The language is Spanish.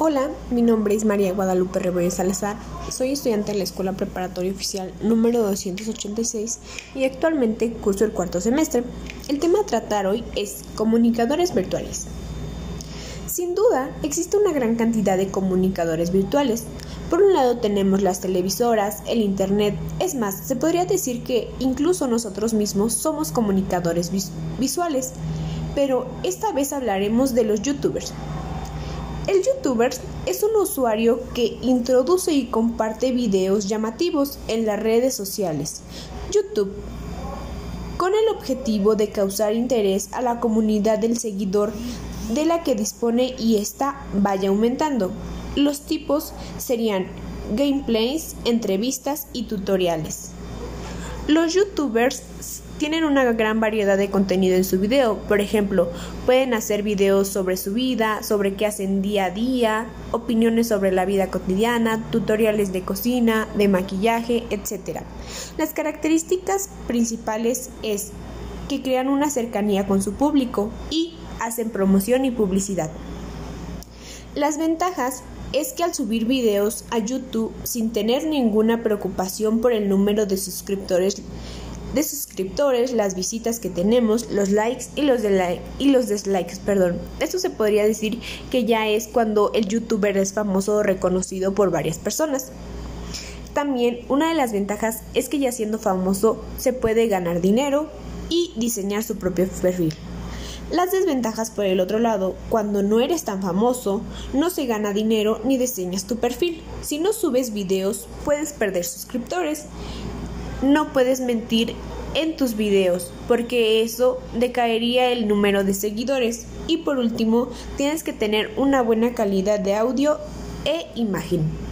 Hola, mi nombre es María Guadalupe Rivera Salazar, soy estudiante de la Escuela Preparatoria Oficial número 286 y actualmente curso el cuarto semestre. El tema a tratar hoy es comunicadores virtuales. Sin duda, existe una gran cantidad de comunicadores virtuales. Por un lado tenemos las televisoras, el Internet, es más, se podría decir que incluso nosotros mismos somos comunicadores visuales, pero esta vez hablaremos de los youtubers. El youtuber es un usuario que introduce y comparte videos llamativos en las redes sociales. YouTube con el objetivo de causar interés a la comunidad del seguidor de la que dispone y esta vaya aumentando. Los tipos serían gameplays, entrevistas y tutoriales. Los youtubers tienen una gran variedad de contenido en su video. Por ejemplo, pueden hacer videos sobre su vida, sobre qué hacen día a día, opiniones sobre la vida cotidiana, tutoriales de cocina, de maquillaje, etc. Las características principales es que crean una cercanía con su público y hacen promoción y publicidad. Las ventajas es que al subir videos a YouTube sin tener ninguna preocupación por el número de suscriptores, de suscriptores, las visitas que tenemos, los likes y los, de y los dislikes, perdón. Esto se podría decir que ya es cuando el youtuber es famoso o reconocido por varias personas. También una de las ventajas es que ya siendo famoso se puede ganar dinero y diseñar su propio perfil. Las desventajas por el otro lado, cuando no eres tan famoso, no se gana dinero ni diseñas tu perfil. Si no subes videos, puedes perder suscriptores. No puedes mentir en tus videos, porque eso decaería el número de seguidores. Y por último, tienes que tener una buena calidad de audio e imagen.